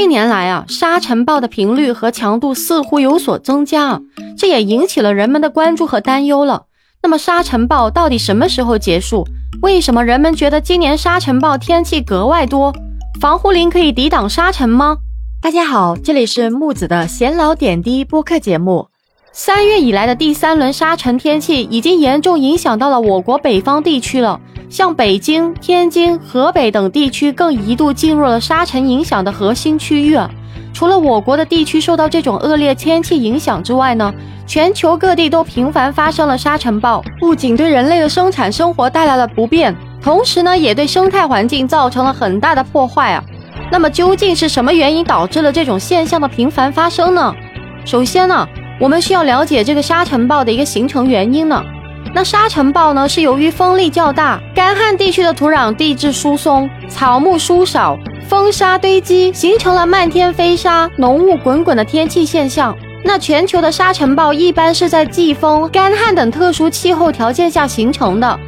近年来啊，沙尘暴的频率和强度似乎有所增加，这也引起了人们的关注和担忧了。那么沙尘暴到底什么时候结束？为什么人们觉得今年沙尘暴天气格外多？防护林可以抵挡沙尘吗？大家好，这里是木子的闲聊点滴播客节目。三月以来的第三轮沙尘天气已经严重影响到了我国北方地区了。像北京、天津、河北等地区更一度进入了沙尘影响的核心区域！除了我国的地区受到这种恶劣天气影响之外呢，全球各地都频繁发生了沙尘暴，不仅对人类的生产生活带来了不便，同时呢，也对生态环境造成了很大的破坏啊！那么究竟是什么原因导致了这种现象的频繁发生呢？首先呢，我们需要了解这个沙尘暴的一个形成原因呢。那沙尘暴呢，是由于风力较大，干旱地区的土壤地质疏松，草木疏少，风沙堆积，形成了漫天飞沙、浓雾滚滚的天气现象。那全球的沙尘暴一般是在季风、干旱等特殊气候条件下形成的。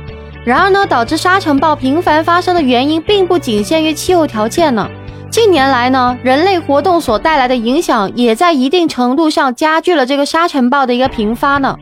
然而呢，导致沙尘暴频繁发生的原因，并不仅限于气候条件呢。近年来呢，人类活动所带来的影响，也在一定程度上加剧了这个沙尘暴的一个频发呢。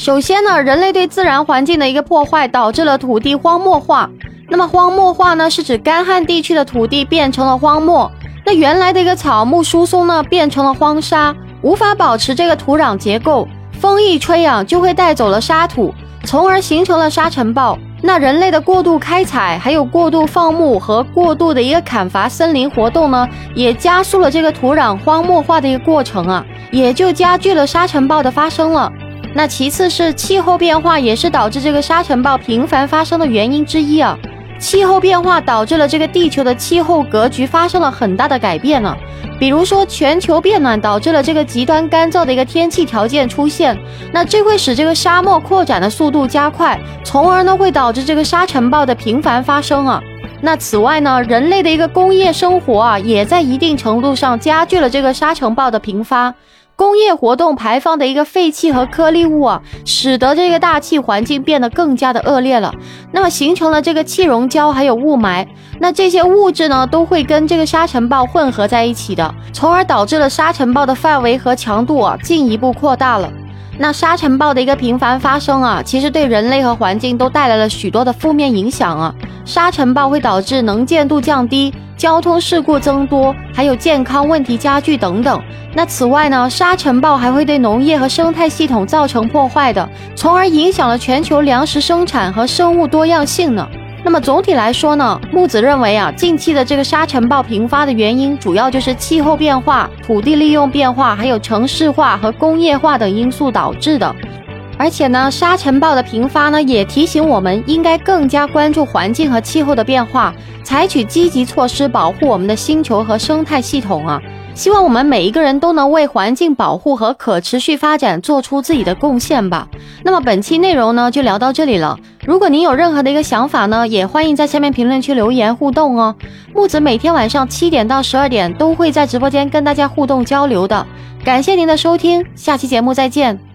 首先呢，人类对自然环境的一个破坏，导致了土地荒漠化。那么荒漠化呢，是指干旱地区的土地变成了荒漠，那原来的一个草木疏松呢，变成了荒沙，无法保持这个土壤结构。风一吹啊，就会带走了沙土，从而形成了沙尘暴。那人类的过度开采，还有过度放牧和过度的一个砍伐森林活动呢，也加速了这个土壤荒漠化的一个过程啊，也就加剧了沙尘暴的发生了。那其次是气候变化，也是导致这个沙尘暴频繁发生的原因之一啊。气候变化导致了这个地球的气候格局发生了很大的改变呢。比如说全球变暖导致了这个极端干燥的一个天气条件出现，那这会使这个沙漠扩展的速度加快，从而呢会导致这个沙尘暴的频繁发生啊。那此外呢，人类的一个工业生活啊，也在一定程度上加剧了这个沙尘暴的频发。工业活动排放的一个废气和颗粒物啊，使得这个大气环境变得更加的恶劣了。那么形成了这个气溶胶还有雾霾，那这些物质呢都会跟这个沙尘暴混合在一起的，从而导致了沙尘暴的范围和强度啊进一步扩大了。那沙尘暴的一个频繁发生啊，其实对人类和环境都带来了许多的负面影响啊。沙尘暴会导致能见度降低。交通事故增多，还有健康问题加剧等等。那此外呢，沙尘暴还会对农业和生态系统造成破坏的，从而影响了全球粮食生产和生物多样性呢。那么总体来说呢，木子认为啊，近期的这个沙尘暴频发的原因，主要就是气候变化、土地利用变化，还有城市化和工业化等因素导致的。而且呢，沙尘暴的频发呢，也提醒我们应该更加关注环境和气候的变化，采取积极措施保护我们的星球和生态系统啊！希望我们每一个人都能为环境保护和可持续发展做出自己的贡献吧。那么本期内容呢，就聊到这里了。如果您有任何的一个想法呢，也欢迎在下面评论区留言互动哦。木子每天晚上七点到十二点都会在直播间跟大家互动交流的。感谢您的收听，下期节目再见。